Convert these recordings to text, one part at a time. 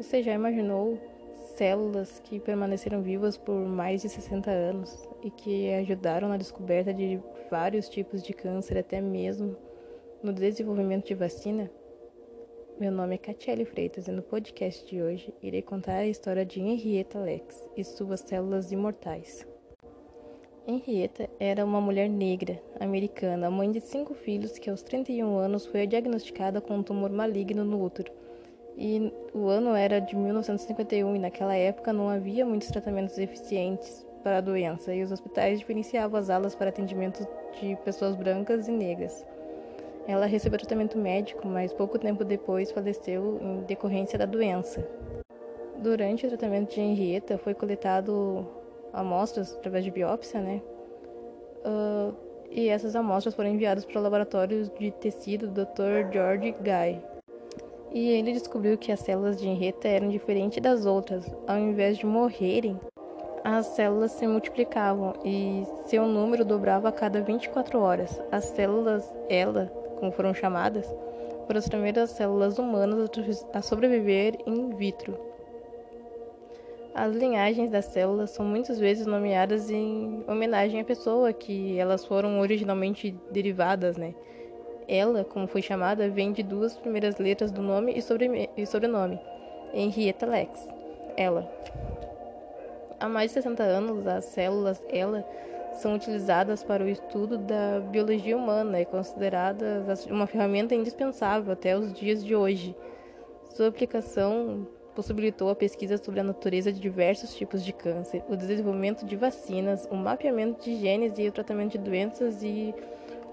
Você já imaginou células que permaneceram vivas por mais de 60 anos e que ajudaram na descoberta de vários tipos de câncer, até mesmo no desenvolvimento de vacina? Meu nome é Catiele Freitas e no podcast de hoje irei contar a história de Henrietta Lex e suas células imortais. Henrietta era uma mulher negra, americana, mãe de cinco filhos que aos 31 anos foi diagnosticada com um tumor maligno no útero. E o ano era de 1951 e naquela época não havia muitos tratamentos eficientes para a doença e os hospitais diferenciavam as alas para atendimento de pessoas brancas e negras. Ela recebeu tratamento médico, mas pouco tempo depois faleceu em decorrência da doença. Durante o tratamento de Henrietta, foi coletado amostras através de biópsia, né? Uh, e essas amostras foram enviadas para o laboratório de tecido do Dr. George Guy. E ele descobriu que as células de Henrietta eram diferentes das outras. Ao invés de morrerem, as células se multiplicavam e seu número dobrava a cada 24 horas. As células, ela, como foram chamadas, foram as primeiras células humanas a sobreviver in vitro. As linhagens das células são muitas vezes nomeadas em homenagem à pessoa que elas foram originalmente derivadas, né? Ela, como foi chamada, vem de duas primeiras letras do nome e, sobrenome, Henrietta Lex, ela. Há mais de 60 anos, as células ela são utilizadas para o estudo da biologia humana e consideradas uma ferramenta indispensável até os dias de hoje. Sua aplicação possibilitou a pesquisa sobre a natureza de diversos tipos de câncer, o desenvolvimento de vacinas, o mapeamento de genes e o tratamento de doenças e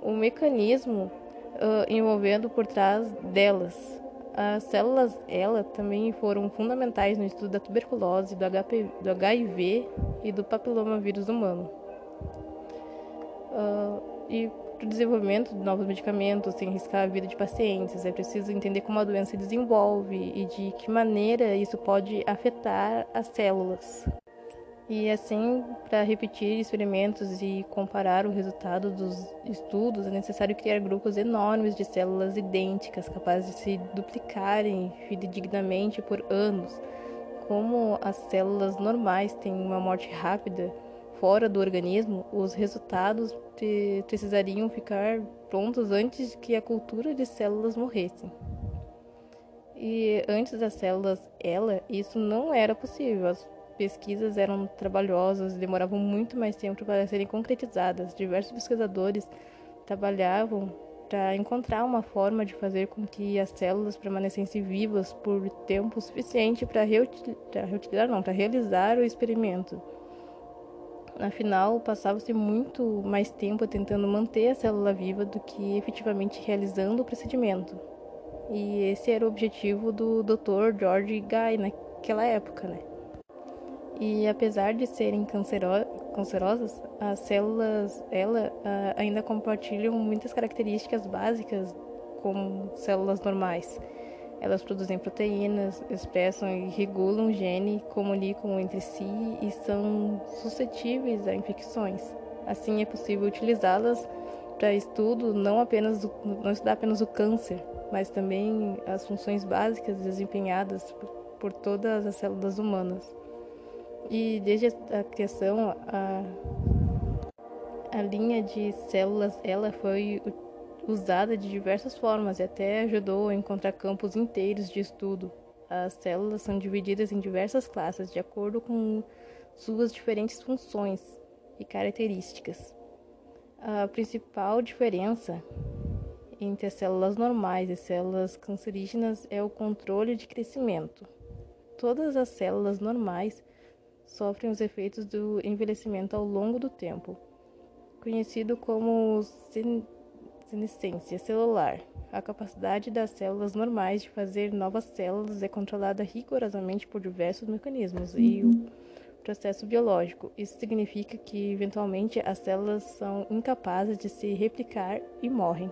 o mecanismo uh, envolvendo por trás delas. As células ELA também foram fundamentais no estudo da tuberculose, do, HP, do HIV e do papilomavírus humano. Uh, e para o desenvolvimento de novos medicamentos, sem riscar a vida de pacientes, é preciso entender como a doença se desenvolve e de que maneira isso pode afetar as células. E assim, para repetir experimentos e comparar o resultado dos estudos, é necessário criar grupos enormes de células idênticas, capazes de se duplicarem fidedignamente por anos. Como as células normais têm uma morte rápida, fora do organismo, os resultados precisariam ficar prontos antes que a cultura de células morresse. E antes das células ela, isso não era possível. As pesquisas eram trabalhosas e demoravam muito mais tempo para serem concretizadas. Diversos pesquisadores trabalhavam para encontrar uma forma de fazer com que as células permanecessem vivas por tempo suficiente para reutilizar, não, para realizar o experimento. Afinal, passava-se muito mais tempo tentando manter a célula viva do que efetivamente realizando o procedimento. E esse era o objetivo do Dr. George Guy naquela época, né? E apesar de serem cancero cancerosas, as células ela ainda compartilham muitas características básicas com células normais. Elas produzem proteínas, expressam e regulam gene, comunicam entre si e são suscetíveis a infecções. Assim, é possível utilizá-las para estudo não apenas do, não estudar apenas o câncer, mas também as funções básicas desempenhadas por, por todas as células humanas. E desde a criação, a, a linha de células ela foi usada de diversas formas e até ajudou a encontrar campos inteiros de estudo. As células são divididas em diversas classes de acordo com suas diferentes funções e características. A principal diferença entre as células normais e células cancerígenas é o controle de crescimento. Todas as células normais sofrem os efeitos do envelhecimento ao longo do tempo, conhecido como senescência celular. A capacidade das células normais de fazer novas células é controlada rigorosamente por diversos mecanismos e o processo biológico. Isso significa que, eventualmente, as células são incapazes de se replicar e morrem.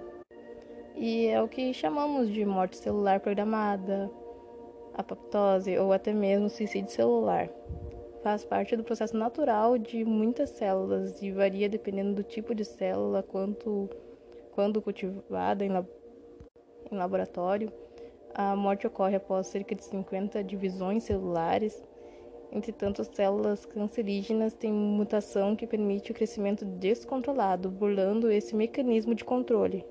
E é o que chamamos de morte celular programada, apoptose ou até mesmo suicídio celular. Faz parte do processo natural de muitas células e varia dependendo do tipo de célula, quanto quando cultivada em, lab em laboratório, A morte ocorre após cerca de 50 divisões celulares. Entretanto, as células cancerígenas têm mutação que permite o crescimento descontrolado, burlando esse mecanismo de controle.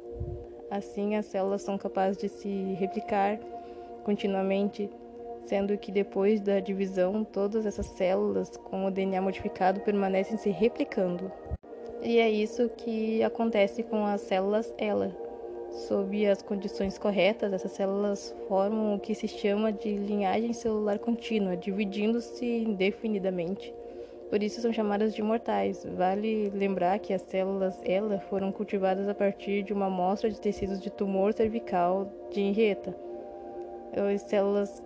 Assim, as células são capazes de se replicar continuamente, sendo que depois da divisão, todas essas células com o DNA modificado permanecem se replicando. E é isso que acontece com as células ELA. Sob as condições corretas, essas células formam o que se chama de linhagem celular contínua, dividindo-se indefinidamente. Por isso são chamadas de mortais. Vale lembrar que as células ELA foram cultivadas a partir de uma amostra de tecidos de tumor cervical de Henrietta. As células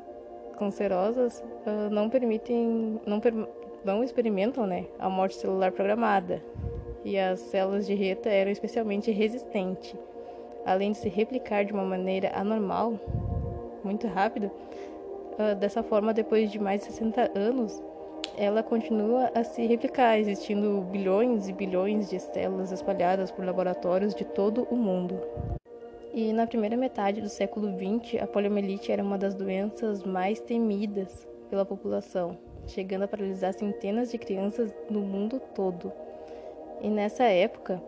cancerosas uh, não permitem, não, per, não experimentam né, a morte celular programada. E as células de Reta eram especialmente resistentes. Além de se replicar de uma maneira anormal, muito rápido, uh, dessa forma, depois de mais de 60 anos, ela continua a se replicar, existindo bilhões e bilhões de células espalhadas por laboratórios de todo o mundo. E na primeira metade do século XX, a poliomielite era uma das doenças mais temidas pela população, chegando a paralisar centenas de crianças no mundo todo. E nessa época,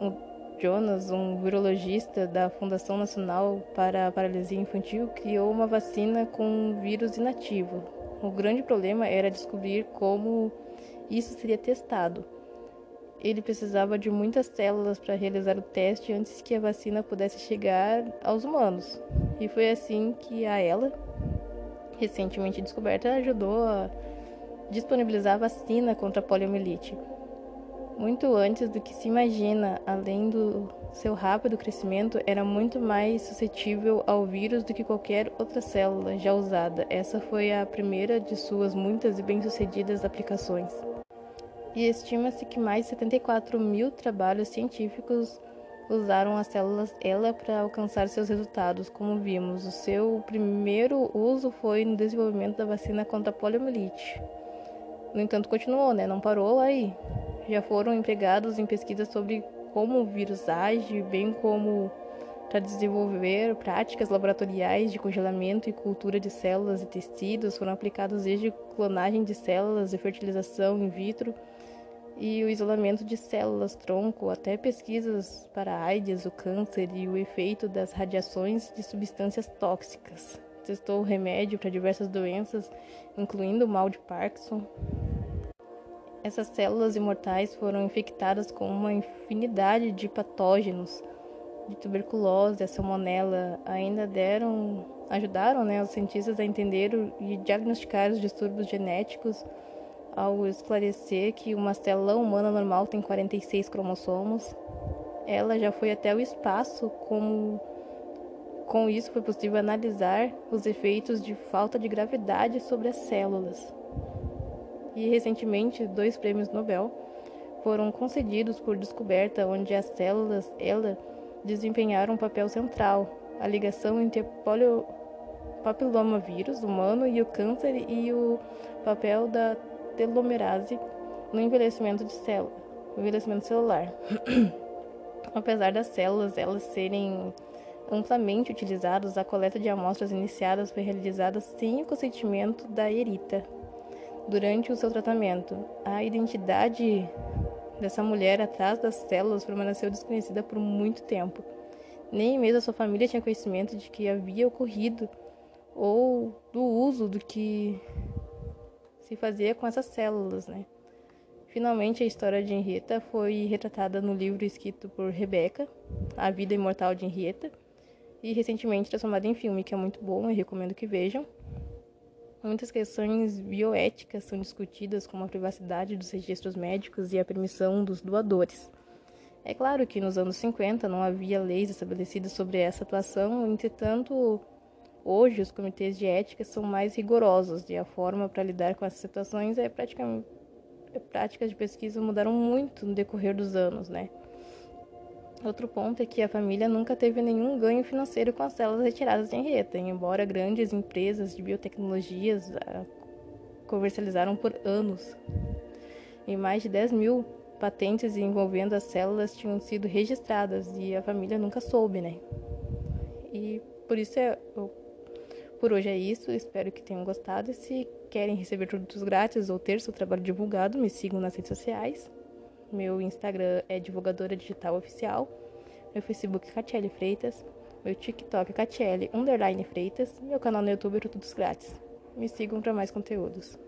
o Jonas, um virologista da Fundação Nacional para a Paralisia Infantil, criou uma vacina com um vírus inativo. O grande problema era descobrir como isso seria testado ele precisava de muitas células para realizar o teste antes que a vacina pudesse chegar aos humanos. E foi assim que a ela, recentemente descoberta, ajudou a disponibilizar a vacina contra a poliomielite. Muito antes do que se imagina, além do seu rápido crescimento, era muito mais suscetível ao vírus do que qualquer outra célula já usada. Essa foi a primeira de suas muitas e bem-sucedidas aplicações e estima-se que mais de 74 mil trabalhos científicos usaram as células ELA para alcançar seus resultados, como vimos. O seu primeiro uso foi no desenvolvimento da vacina contra a poliomielite. No entanto, continuou, né? Não parou aí. Já foram empregados em pesquisas sobre como o vírus age, bem como para desenvolver práticas laboratoriais de congelamento e cultura de células e tecidos. Foram aplicados desde clonagem de células e fertilização in vitro e o isolamento de células tronco, até pesquisas para a AIDS, o câncer e o efeito das radiações de substâncias tóxicas. Testou remédio para diversas doenças, incluindo o mal de Parkinson. Essas células imortais foram infectadas com uma infinidade de patógenos, de tuberculose, a salmonela, ainda deram, ajudaram né, os cientistas a entender e diagnosticar os distúrbios genéticos ao esclarecer que uma célula humana normal tem 46 cromossomos. Ela já foi até o espaço, como com isso foi possível analisar os efeitos de falta de gravidade sobre as células. E recentemente, dois prêmios Nobel foram concedidos por descoberta onde as células ela desempenharam um papel central, a ligação entre polio papilomavírus humano e o câncer e o papel da telomerase no envelhecimento de célula, envelhecimento celular. Apesar das células elas serem amplamente utilizadas, a coleta de amostras iniciadas foi realizada sem o consentimento da erita. Durante o seu tratamento, a identidade dessa mulher atrás das células permaneceu desconhecida por muito tempo. Nem mesmo a sua família tinha conhecimento de que havia ocorrido ou do uso do que se fazia com essas células, né? Finalmente, a história de Henrietta foi retratada no livro escrito por Rebecca, A Vida Imortal de Henrietta, e recentemente transformada em filme, que é muito bom e recomendo que vejam. Muitas questões bioéticas são discutidas, como a privacidade dos registros médicos e a permissão dos doadores. É claro que nos anos 50 não havia leis estabelecidas sobre essa atuação, entretanto, Hoje, os comitês de ética são mais rigorosos e a forma para lidar com essas situações é praticamente é, práticas de pesquisa mudaram muito no decorrer dos anos, né? Outro ponto é que a família nunca teve nenhum ganho financeiro com as células retiradas de Henrietta, embora grandes empresas de biotecnologias ah, comercializaram por anos. E mais de 10 mil patentes envolvendo as células tinham sido registradas e a família nunca soube, né? E Por isso é, eu, por hoje é isso. Espero que tenham gostado. E se querem receber produtos grátis ou ter seu trabalho divulgado, me sigam nas redes sociais. Meu Instagram é divulgadora digital oficial. Meu Facebook é Catiele Freitas. Meu TikTok é Catiele Underline Freitas. Meu canal no YouTube é Produtos Grátis. Me sigam para mais conteúdos.